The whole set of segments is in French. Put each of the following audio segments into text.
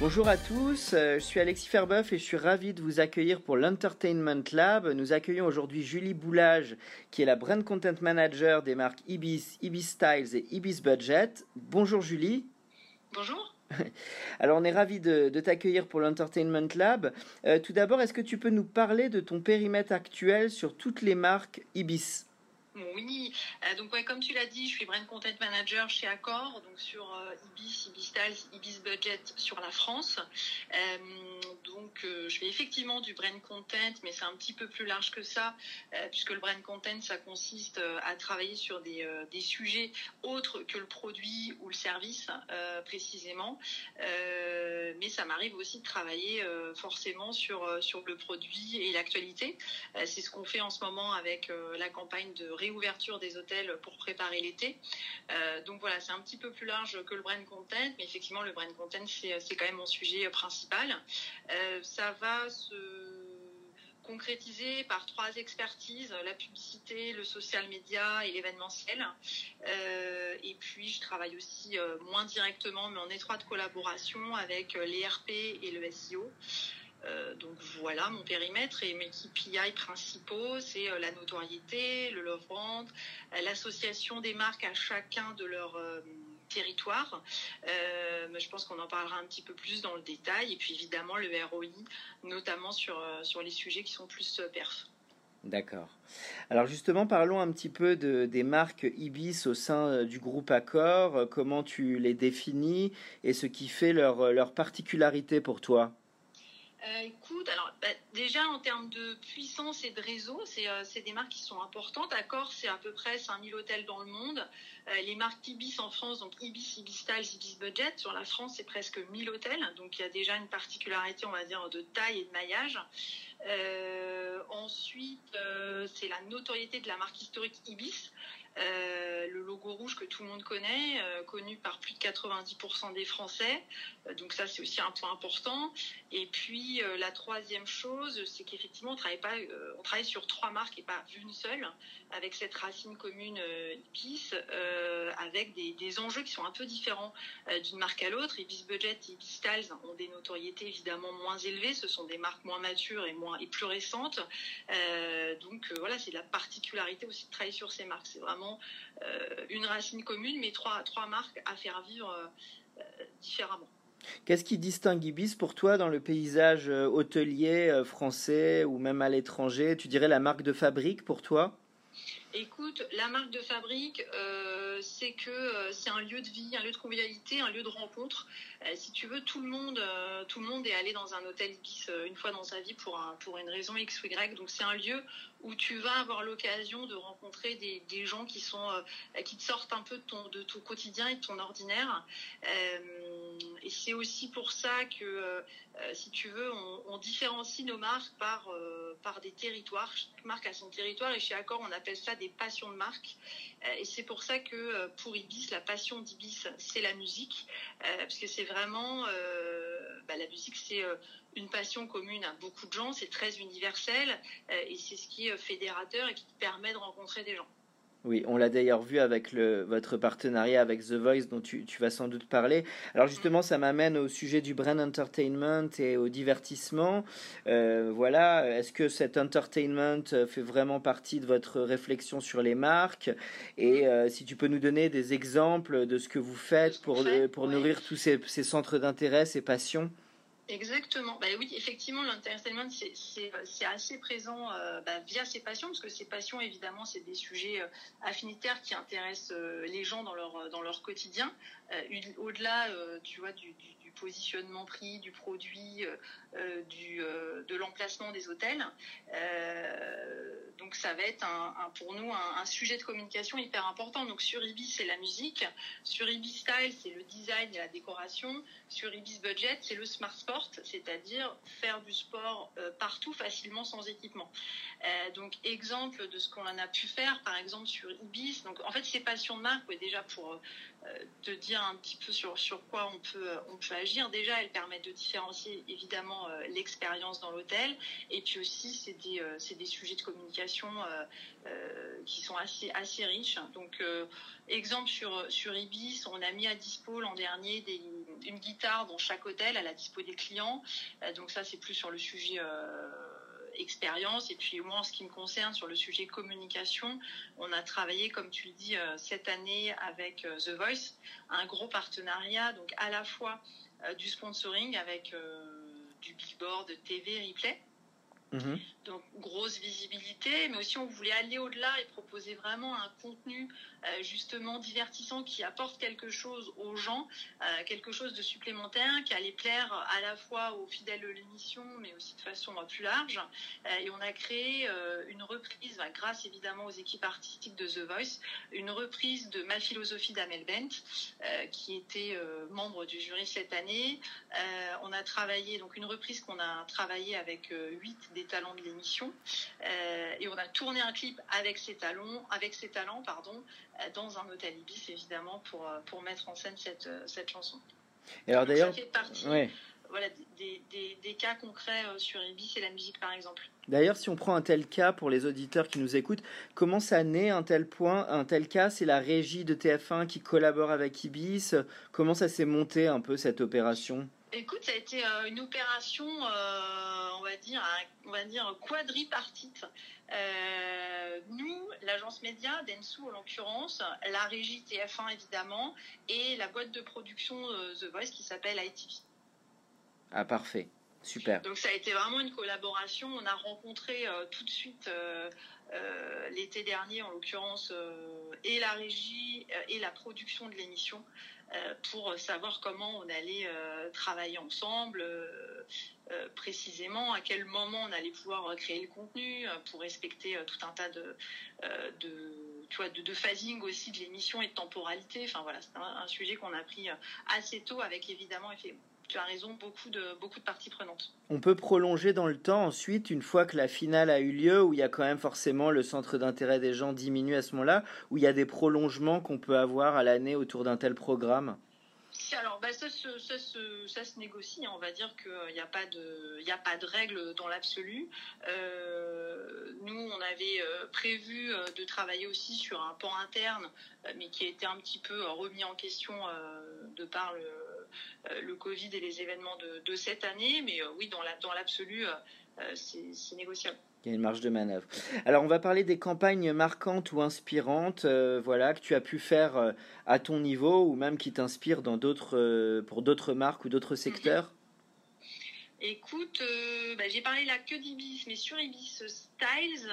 Bonjour à tous, euh, je suis Alexis Ferbeuf et je suis ravi de vous accueillir pour l'Entertainment Lab. Nous accueillons aujourd'hui Julie Boulage, qui est la Brand Content Manager des marques Ibis, Ibis Styles et Ibis Budget. Bonjour Julie. Bonjour. Alors on est ravi de, de t'accueillir pour l'Entertainment Lab. Euh, tout d'abord, est-ce que tu peux nous parler de ton périmètre actuel sur toutes les marques Ibis? Oui, euh, donc ouais, comme tu l'as dit, je suis brand content manager chez Accor, donc sur euh, Ibis, Ibis Styles, Ibis Budget sur la France. Euh, donc je fais effectivement du brand content, mais c'est un petit peu plus large que ça, puisque le brand content, ça consiste à travailler sur des, des sujets autres que le produit ou le service précisément. Mais ça m'arrive aussi de travailler forcément sur, sur le produit et l'actualité. C'est ce qu'on fait en ce moment avec la campagne de réouverture des hôtels pour préparer l'été. Euh, donc voilà, c'est un petit peu plus large que le brand content, mais effectivement, le brand content, c'est c'est quand même mon sujet euh, principal. Euh, ça va se concrétiser par trois expertises, la publicité, le social media et l'événementiel. Euh, et puis, je travaille aussi euh, moins directement, mais en étroite collaboration avec euh, les RP et le SEO. Euh, donc voilà mon périmètre et mes KPI principaux, c'est euh, la notoriété, le love brand, euh, l'association des marques à chacun de leur euh, territoire. Je pense qu'on en parlera un petit peu plus dans le détail. Et puis évidemment le ROI, notamment sur, sur les sujets qui sont plus perf. D'accord. Alors justement, parlons un petit peu de, des marques Ibis au sein du groupe Accor. Comment tu les définis et ce qui fait leur, leur particularité pour toi? Euh, écoute, alors bah, déjà en termes de puissance et de réseau, c'est euh, c'est des marques qui sont importantes. Accor, c'est à peu près 5000 hôtels dans le monde. Euh, les marques Ibis en France, donc Ibis, Ibis Styles, Ibis Budget, sur la France, c'est presque 1000 hôtels. Donc il y a déjà une particularité, on va dire, de taille et de maillage. Ensuite, c'est la notoriété de la marque historique Ibis. Euh, le logo rouge que tout le monde connaît, euh, connu par plus de 90% des Français. Euh, donc ça, c'est aussi un point important. Et puis la troisième chose, c'est qu'effectivement, on travaille pas, on travaille sur trois marques et pas une seule, avec cette racine commune euh, avec des, des enjeux qui sont un peu différents d'une marque à l'autre. Ibis Budget et Ibis Styles ont des notoriétés évidemment moins élevées. Ce sont des marques moins matures et moins et plus récentes. Donc voilà, c'est la particularité aussi de travailler sur ces marques. C'est vraiment euh, une racine commune, mais trois trois marques à faire vivre euh, différemment. Qu'est-ce qui distingue Ibis pour toi dans le paysage euh, hôtelier français ou même à l'étranger? Tu dirais la marque de fabrique pour toi? Écoute, la marque de fabrique, euh, c'est que euh, c'est un lieu de vie, un lieu de convivialité, un lieu de rencontre. Euh, si tu veux, tout le monde, tout le monde est allé dans un hôtel Ibis une fois dans sa vie pour un, pour une raison X ou Y. Donc c'est un lieu où tu vas avoir l'occasion de rencontrer des, gens qui sont euh, qui te sortent un peu de ton quotidien et de ton ordinaire. Euh, et c'est aussi pour ça que, euh, si tu veux, on, différencie nos marques par par des territoires. Chaque marque a son territoire et chez Accor on appelle ça des passions de marque. Et c'est pour ça que pour Ibis, la passion d'Ibis, c'est la musique, parce que c'est vraiment bah, la musique, c'est une passion commune à beaucoup de gens, c'est très universel euh, et c'est ce qui est fédérateur et qui permet de rencontrer des gens. Oui, on l'a d'ailleurs vu avec le, votre partenariat avec The Voice dont tu, tu vas sans doute parler. Alors justement, ça m'amène au sujet du brand entertainment et au divertissement. Euh, voilà, est-ce que cet entertainment fait vraiment partie de votre réflexion sur les marques? Et euh, si tu peux nous donner des exemples de ce que vous faites pour, fait, pour ouais. nourrir tous ces, ces centres d'intérêt, ces passions? Exactement. Bah oui, effectivement, l'entertainment, c'est- c'est assez présent euh, bah, via ses passions, parce que ces passions, évidemment, c'est des sujets euh, affinitaires qui intéressent euh, les gens dans leur, dans leur quotidien. Euh, Au-delà, euh, tu vois, du positionnement prix du produit, du, de l'emplacement des hôtels. donc ça va être un, pour nous un, sujet de communication hyper important. Donc sur Ibis, c'est la musique. Sur Ibis Style, c'est le design et la décoration. Sur Ibis Budget, c'est le smart sport, c'est-à-dire faire du sport partout facilement sans équipement. donc exemple de ce qu'on en a pu faire, par exemple sur Ibis. Donc en fait, c'est passion de marque, déjà pour euh, te dire un petit peu sur, sur quoi on peut, on peut agir. Déjà, elles permettent de différencier évidemment euh, l'expérience dans l'hôtel. Et puis aussi, c'est des, euh, des, sujets de communication qui sont assez, assez riches. Donc, exemple sur, sur Ibis, on a mis à dispo l'an dernier des, une guitare dans chaque hôtel à la dispo des clients. donc ça, c'est plus sur le sujet expérience. Et puis moi, en ce qui me concerne, sur le sujet communication, on a travaillé, comme tu le dis, euh, cette année avec euh, The Voice, un gros partenariat, donc à la fois euh, du sponsoring avec du billboard, TV, replay. Mhm. Donc grosse visibilité, mais aussi on voulait aller au-delà et proposer vraiment un contenu euh, justement divertissant qui apporte quelque chose aux gens, euh, quelque chose de supplémentaire qui allait plaire à la fois aux fidèles de l'émission, mais aussi de façon plus large. Euh, et on a créé une reprise, bah, grâce évidemment aux équipes artistiques de The Voice, une reprise de Ma philosophie d'Amel Bent, qui était membre du jury cette année. on a travaillé donc une reprise qu'on a travaillé avec huit des talents de l'émission, et on a tourné un clip avec ces talents, avec ces talents, pardon, euh, dans un hôtel Ibis, évidemment, pour, euh, pour mettre en scène cette, euh, cette chanson. Et alors d'ailleurs, ça fait partie voilà, des, des, des, cas concrets sur Ibis et la musique, par exemple. D'ailleurs, si on prend un tel cas pour les auditeurs qui nous écoutent, comment ça naît un tel point, un tel cas? C'est la régie de TF1 qui collabore avec Ibis. Comment ça s'est monté un peu cette opération? Écoute, ça a été une opération, on va dire, on va dire quadripartite. Euh, nous, l'agence média, Densu en l'occurrence, la régie TF1 évidemment, et la boîte de production euh, The Voice qui s'appelle ITV. Ah parfait, super. Donc ça a été vraiment une collaboration. On a rencontré euh, tout de suite l'été dernier en l'occurrence et la régie et la production de l'émission pour savoir comment on allait travailler ensemble euh, précisément à quel moment on allait pouvoir créer le contenu euh, pour respecter euh, tout un tas de, de tu vois, de, de, phasing aussi de l'émission et de temporalité. Enfin voilà, c'est un, sujet qu'on a pris assez tôt avec évidemment, tu as raison, beaucoup de, beaucoup de parties prenantes. On peut prolonger dans le temps ensuite, une fois que la finale a eu lieu, où il y a quand même forcément le centre d'intérêt des gens diminue à ce moment-là, où il y a des prolongements qu'on peut avoir à l'année autour d'un tel programme? Alors bah, ça, se, ça, négocie. Hein. On va dire qu'il n'y a pas de, il a pas de règle dans l'absolu. Euh, nous, on avait euh, prévu euh, de travailler aussi sur un pan interne, mais qui a été un petit peu remis en question de par le, Covid et les événements de, cette année. Mais oui, dans l'absolu, c'est négociable. Il y a une marge de manœuvre. Alors, on va parler des campagnes marquantes ou inspirantes, euh, voilà, que tu as pu faire euh, à ton niveau ou même qui t'inspirent dans d'autres, euh, pour d'autres marques ou d'autres secteurs? Écoute, bah, j'ai parlé là que d'Ibis, mais sur Ibis Styles,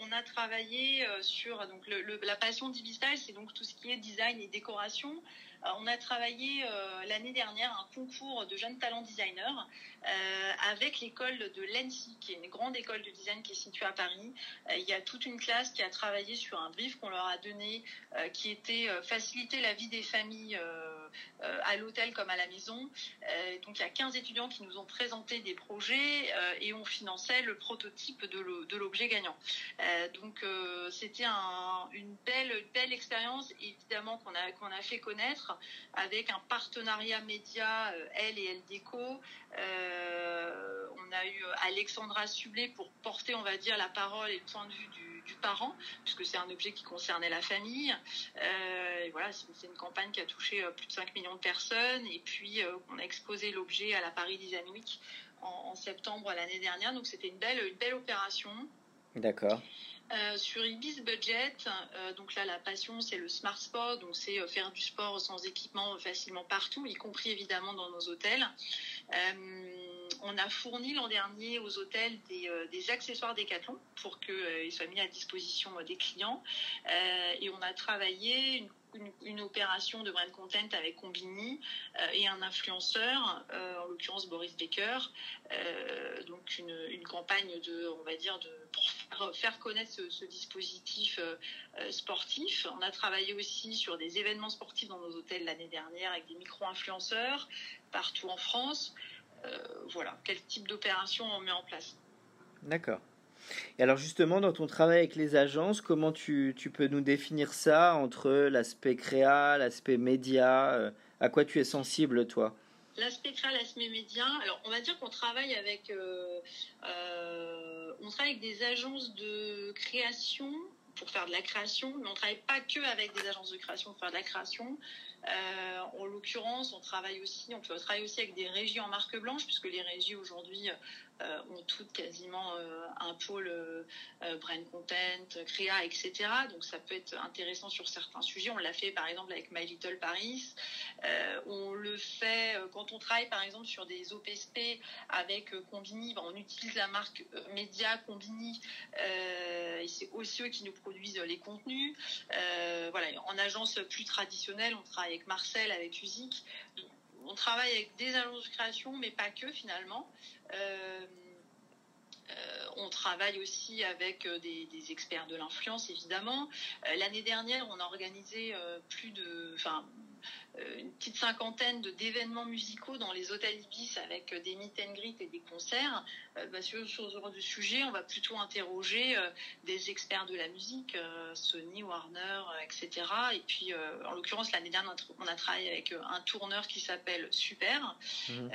on a travaillé sur donc la passion d'Ibis Styles, c'est donc tout ce qui est design et décoration. Euh, on a travaillé euh, l'année dernière un concours de jeunes talents designers euh, avec l'école de l'ENSI, qui est une grande école de design qui est située à Paris. il y a toute une classe qui a travaillé sur un brief qu'on leur a donné, qui était faciliter la vie des familles à l'hôtel comme à la maison. donc il y a 15 étudiants qui nous ont présenté des projets et on finançait le prototype de l'objet gagnant. donc c'était une belle, expérience évidemment qu'on a, fait connaître avec un partenariat média, euh, elle et elle. Euh, on a eu Alexandra Sublet pour porter, on va dire, la parole et le point de vue du, parent, puisque c'est un objet qui concernait la famille. Euh, et voilà, c'est une campagne qui a touché plus de 5 millions de personnes. Et puis, on a exposé l'objet à la Paris Design Week en, septembre l'année dernière. Donc, c'était une belle, une belle opération. D'accord. Euh, sur Ibis Budget, euh, donc là la passion c'est le smart sport, donc c'est euh, faire du sport sans équipement facilement partout, y compris évidemment dans nos hôtels. On a fourni l'an dernier aux hôtels des, des accessoires Decathlon pour qu'ils soient mis à disposition des clients et on a travaillé une opération de brand content avec Combini et un influenceur, en l'occurrence Boris Baker, donc une, campagne de, on va dire, de, pour faire, connaître ce, dispositif sportif. On a travaillé aussi sur des événements sportifs dans nos hôtels l'année dernière avec des micro-influenceurs partout en France. Voilà, quel type d'opération on met en place. D'accord. Et alors justement, dans ton travail avec les agences, comment tu, peux nous définir ça entre l'aspect créa, l'aspect média euh, À quoi tu es sensible, toi? L'aspect créa, l'aspect média, alors on va dire qu'on travaille avec, euh, euh, on travaille avec des agences de création pour faire de la création, mais on ne travaille pas que avec des agences de création pour faire de la création. Euh, en l'occurrence, on travaille aussi, on aussi avec des régies en marque blanche, puisque les régies aujourd'hui euh, ont toutes quasiment euh, un pôle brand content, créa, etc. Donc ça peut être intéressant sur certains sujets. On l'a fait par exemple avec My Little Paris. on le fait quand on travaille par exemple sur des OPSP avec Combini. Ben, on utilise la marque Média Combini. et c'est aussi eux qui nous produisent les contenus. voilà, en agence plus traditionnelle, on travaille avec Marcel, avec Usic. On travaille avec des agences de création, mais pas que finalement. Euh, euh, on travaille aussi avec euh, des, experts de l'influence, évidemment. L'année dernière, on a organisé plus de, une petite cinquantaine d'événements musicaux dans les hôtels Ibis avec euh, des meet and greet et des concerts. Euh, bah, sur, ce genre de sujet, on va plutôt interroger des experts de la musique, Sony, Warner, etc. Et puis, en l'occurrence, l'année dernière, on a travaillé avec un tourneur qui s'appelle Super, mhm.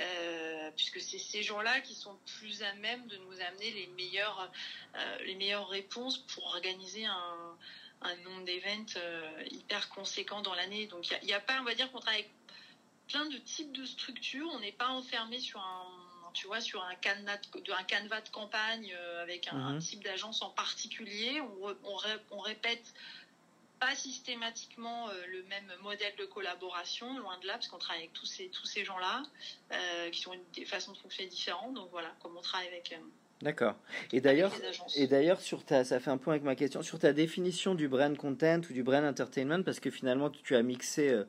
puisque c'est ces gens-là qui sont plus à même de nous amener les meilleures, les meilleures réponses pour organiser un un nombre d'événements euh, hyper conséquent dans l'année. Donc il n'y a, pas, on va dire qu'on travaille avec plein de types de structures. On n'est pas enfermé sur un, tu vois, sur un canevas de, un canevas de campagne euh, avec un, mhm. type d'agence en particulier. On, on, répète pas systématiquement euh, le même modèle de collaboration, loin de là, parce qu'on travaille avec tous ces, tous ces gens-là, qui ont des façons de fonctionner différentes. Donc voilà, comme on travaille avec, D'accord. Et d'ailleurs, et d'ailleurs sur ta, ça fait un point avec ma question sur ta définition du brand content ou du brand entertainment, parce que finalement tu as mixé euh,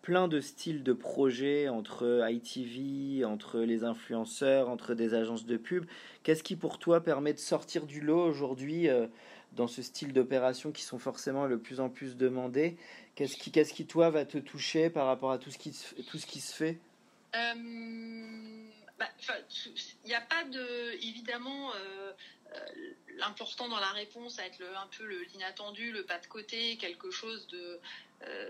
plein de styles de projets entre ITV, entre les influenceurs, entre des agences de pub. Qu'est-ce qui pour toi permet de sortir du lot aujourd'hui euh, dans ce style d'opération qui sont forcément le plus en plus demandés? Qu'est-ce qui, qu'est-ce qui toi va te toucher par rapport à tout ce qui, tout ce qui se fait? Euh, bah, il n'y a pas de, évidemment, euh, euh, l'important dans la réponse, va être un peu l'inattendu, le pas de côté, quelque chose de,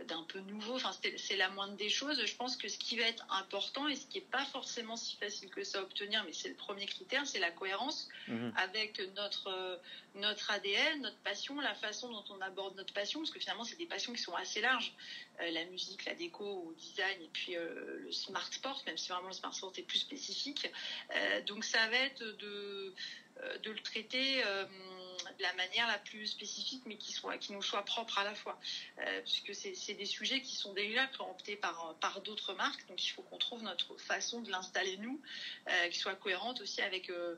d'un peu nouveau. Enfin, c'est la moindre des choses. Je pense que ce qui va être important et ce qui n'est pas forcément si facile que ça à obtenir, mais c'est le premier critère, c'est la cohérence mhm. avec notre, euh, notre ADN, notre passion, la façon dont on aborde notre passion, parce que finalement, c'est des passions qui sont assez larges. Euh, la musique, la déco, au design, et puis le smart sport, même si vraiment le smart sport est plus spécifique. donc, ça va être de, de le traiter de la manière la plus spécifique, mais qui, soit, qui nous soit propre à la fois. Euh, puisque c'est des sujets qui sont déjà préemptés par, par d'autres marques, donc il faut qu'on trouve notre façon de l'installer nous, euh, qui soit cohérente aussi avec euh,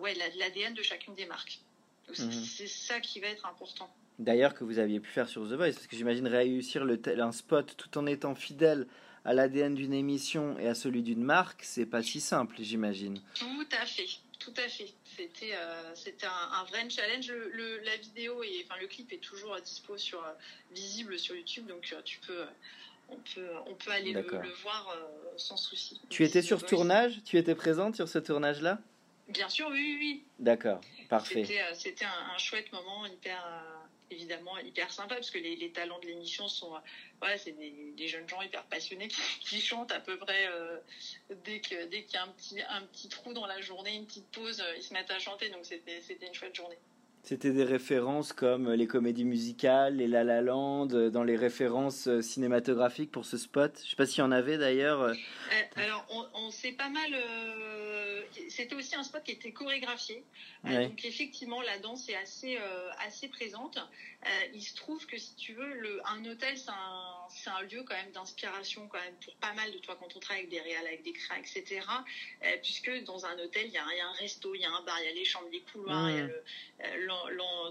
ouais, l'ADN de chacune des marques. Mhm. C'est ça qui va être important. D'ailleurs, que vous aviez pu faire sur The Voice, parce que j'imagine réussir le un spot tout en étant fidèle à l'ADN d'une émission et à celui d'une marque, c'est pas si simple, j'imagine. Tout à fait, tout à fait. C'était euh, c'était un, vrai challenge. Le, la vidéo et enfin le clip est toujours dispo sur euh, visible sur YouTube, donc euh, tu peux on peut on peut aller le, voir sans souci. Tu étais sur tournage? Tu étais présente sur ce tournage-là? Bien sûr, oui, oui. oui. D'accord, parfait. C'était un, un, chouette moment, hyper évidemment hyper sympa parce que les, talents de l'émission sont c'est des, jeunes gens hyper passionnés qui, chantent à peu près euh, dès que dès qu'il y a un petit un petit trou dans la journée une petite pause euh, ils se mettent à chanter. Donc c'était c'était une chouette journée c'était des références comme les comédies musicales, les La La Land, euh, dans les références cinématographiques pour ce spot. Je sais pas s'il y en avait d'ailleurs. alors, on, on s'est pas mal. C'était aussi un spot qui était chorégraphié. donc, effectivement, la danse est assez, assez présente. il se trouve que si tu veux, le, un hôtel, c'est un, un lieu quand même d'inspiration quand même pour pas mal de toi quand on travaille avec des réals, avec des crins, etc. Euh, puisque dans un hôtel, il y, a, un resto, il y a un bar, il y a les chambres, les couloirs, il y a mmh.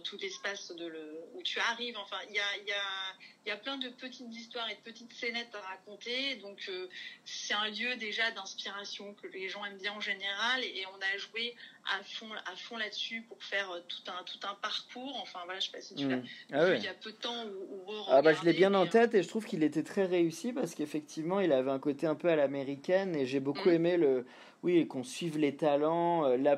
Tout l'espace de le, où tu arrives. Enfin, il y a, y, a, y a plein de petites histoires et de petites scénettes à raconter. Donc, euh, c'est un lieu déjà d'inspiration que les gens aiment bien en général. Et, on a joué à fond, à fond là-dessus pour faire euh, tout un, tout un parcours. Enfin, voilà, je sais pas si tu mmh. l'as ah Il y a peu de temps où, Ah, bah, je l'ai bien en tête et je trouve qu'il était très réussi parce qu'effectivement, il avait un côté un peu à l'américaine et j'ai beaucoup mmh. aimé le oui, qu'on suive les talents. Euh, là,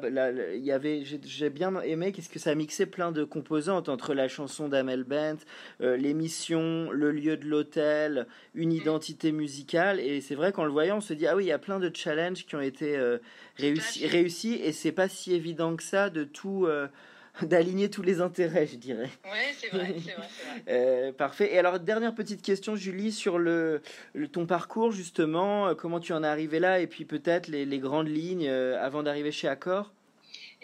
y avait, j'ai bien aimé qu'est-ce que ça mixait plein de composantes entre la chanson d'Amel Bent, euh, l'émission, le lieu de l'hôtel, une identité musicale. Et c'est vrai qu'en le voyant, on se dit ah oui, il y a plein de challenges qui ont été euh, réussis, réussis, et c'est pas si évident que ça de tout d'aligner tous les intérêts, je dirais. Oui, c'est vrai, c'est vrai. Euh, parfait. Et alors, dernière petite question, Julie, sur le, ton parcours, justement, euh, comment tu en es arrivé là, et puis peut-être les, les, grandes lignes euh, avant d'arriver chez Accor?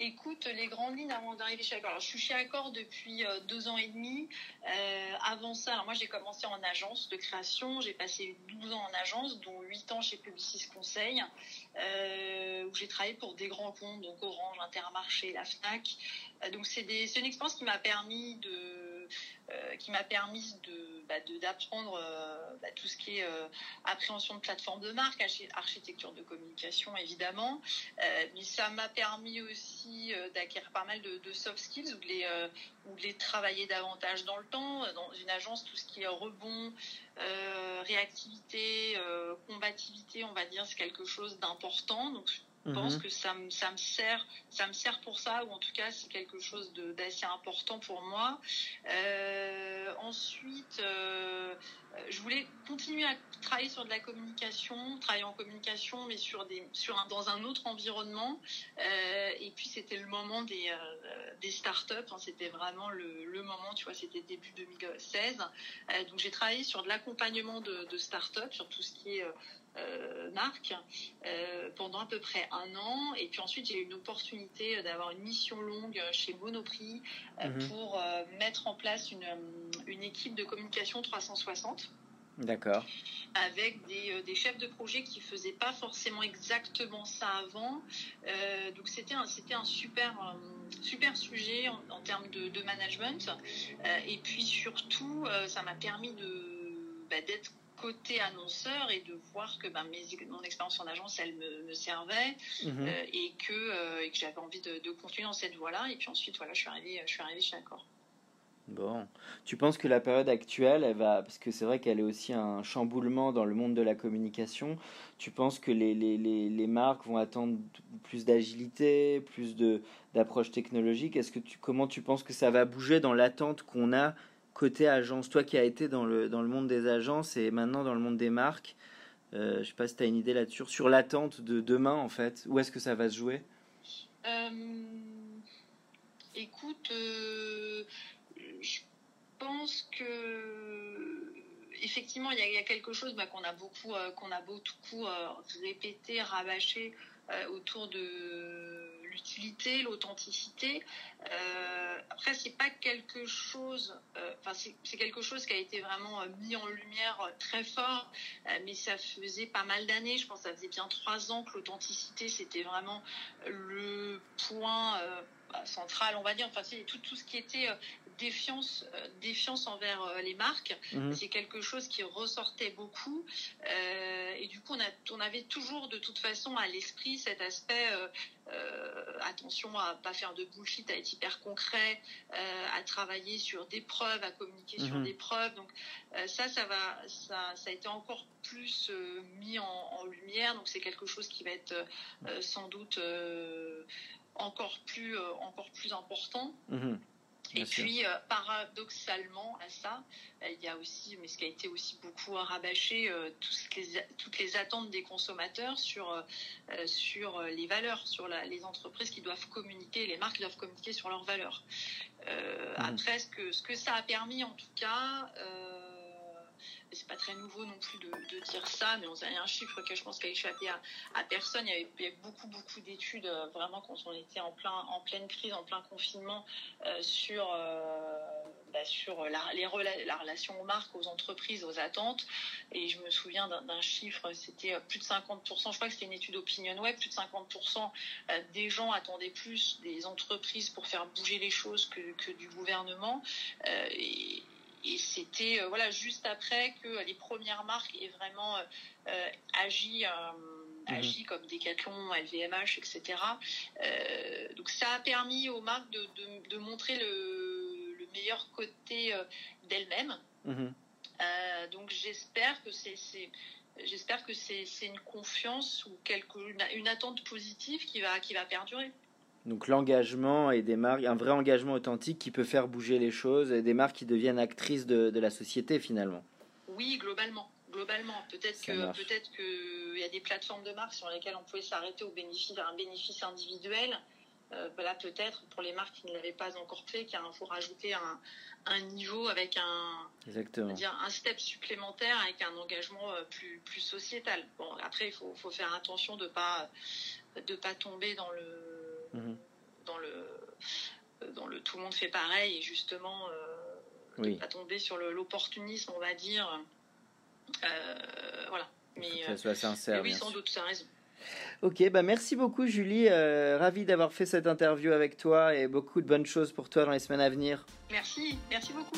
Écoute, les grandes lignes avant d'arriver chez Accor. Alors, je suis chez Accor depuis deux ans et demi. avant ça, alors moi j'ai commencé en agence de création. J'ai passé 12 ans en agence, dont 8 ans chez Publicis Conseil, où j'ai travaillé pour des grands comptes, donc Orange, Intermarché, la Fnac. Euh, donc c'est une expérience qui m'a permis de euh, qui m'a permis de bah, d'apprendre euh, bah, tout ce qui est appréhension de plateforme de marque, architecture de communication évidemment, mais ça m'a permis aussi d'acquérir pas mal de, soft skills ou de les de les travailler davantage dans le temps. Dans une agence, tout ce qui est rebond, réactivité, combativité, on va dire, c'est quelque chose d'important. Donc je pense mhm. que ça me, ça me sert ça me sert pour ça ou en tout cas c'est quelque chose d'assez important pour moi euh, ensuite euh, je voulais continuer à travailler sur de la communication travailler en communication mais sur des sur un, dans un autre environnement euh, et puis c'était le moment des des startups hein, c'était vraiment le, le, moment tu vois c'était début 2016 donc j'ai travaillé sur de l'accompagnement de, de startups sur tout ce qui est euh, marque euh, pendant à peu près un an. Et puis ensuite, j'ai eu une opportunité d'avoir une mission longue chez Monoprix euh, mhm. pour mettre en place une, une, équipe de communication 360. D'accord. Avec des, des, chefs de projet qui faisaient pas forcément exactement ça avant. donc c'était un, c'était un super, super sujet en, termes de, de management. et puis surtout, ça m'a permis de, bah, d'être côté annonceur et de voir que mes, mon expérience en agence, elle me, servait mhm. euh, et, que, euh, que j'avais envie de, continuer dans cette voie-là. Et puis ensuite, voilà, je suis arrivée, je suis arrivée chez Accor. Bon, tu penses que la période actuelle, elle va, parce que c'est vrai qu'elle est aussi un chamboulement dans le monde de la communication, tu penses que les, les, les, les marques vont attendre plus d'agilité, plus d'approche technologique? Est-ce que tu, comment tu penses que ça va bouger dans l'attente qu'on a côté agence, toi qui as été dans le, dans le monde des agences et maintenant dans le monde des marques, euh, je ne sais pas si tu as une idée là-dessus, sur l'attente de demain en fait, où est-ce que ça va se jouer? Euh, Écoute, euh, je pense que effectivement il y, a quelque chose bah, qu'on a beaucoup qu'on a beaucoup répété, rabâché autour de l'utilité, l'authenticité. Euh, après, c'est pas quelque chose, euh, enfin c'est quelque chose qui a été vraiment euh, mis en lumière euh, très fort, mais ça faisait pas mal d'années. Je pense que ça faisait bien trois ans que l'authenticité c'était vraiment le point bah, central, on va dire. Enfin, tout, tout ce qui était euh, défiance envers euh, les marques. Mhm. C'est quelque chose qui ressortait beaucoup. Euh, et du coup, on, a, on, avait toujours de toute façon à l'esprit cet aspect attention à pas faire de bullshit, à être hyper concret, à travailler sur des preuves, à communiquer sur mhm. des preuves. Donc ça, ça va, ça, ça, a été encore plus mis en, lumière. Donc c'est quelque chose qui va être sans doute encore plus, encore plus important. Mhm et puis, euh, paradoxalement à ça, euh, il y a aussi, mais ce qui a été aussi beaucoup rabâché, euh, les, toutes les attentes des consommateurs sur, sur les valeurs, sur les entreprises qui doivent communiquer, les marques qui doivent communiquer sur leurs valeurs. Mmh. Après, ce que, ce que ça a permis, en tout cas, c'est pas très nouveau non plus de, dire ça, mais on a un chiffre que je pense qui a échappé à, personne. Il y, avait, beaucoup, beaucoup d'études, euh, vraiment, quand on était en, plein, en pleine crise, en plein confinement, euh, sur, euh, bah, sur la, les la relation aux marques, aux entreprises, aux attentes. Et je me souviens d'un chiffre, c'était plus de 50%, je crois que c'était une étude Opinion Web, plus de 50% des gens attendaient plus des entreprises pour faire bouger les choses que, que du gouvernement. Et c'était euh, voilà juste après que les premières marques aient vraiment euh, euh, agi mhm. agi comme Decathlon, LVMH, etc. donc ça a permis aux marques de, de, montrer le, le, meilleur côté d'elles-mêmes. Mhm. donc j'espère que c'est j'espère que c'est une confiance ou quelque, une, une, attente positive qui va, qui va perdurer. Donc l'engagement et des marques, un vrai engagement authentique qui peut faire bouger les choses et des marques qui deviennent actrices de, de la société finalement. Oui, globalement. Globalement, peut-être que peut-être qu'il y a des plateformes de marques sur lesquelles on pouvait s'arrêter au bénéfice d'un bénéfice individuel. Euh, là, peut-être pour les marques qui ne l'avaient pas encore fait, qu'il faut rajouter un, un, niveau avec un, Dire, un step supplémentaire avec un engagement euh, plus, plus sociétal. Bon, après, il faut, faut, faire attention de pas de pas tomber dans le Mhm. dans le dans le tout le monde fait pareil et justement euh, oui. pas tomber sur l'opportunisme on va dire euh, voilà mais, que ça soit sincère, oui sans doute tu as raison Ok, bah merci beaucoup Julie, euh, ravi d'avoir fait cette interview avec toi et beaucoup de bonnes choses pour toi dans les semaines à venir. Merci, merci beaucoup.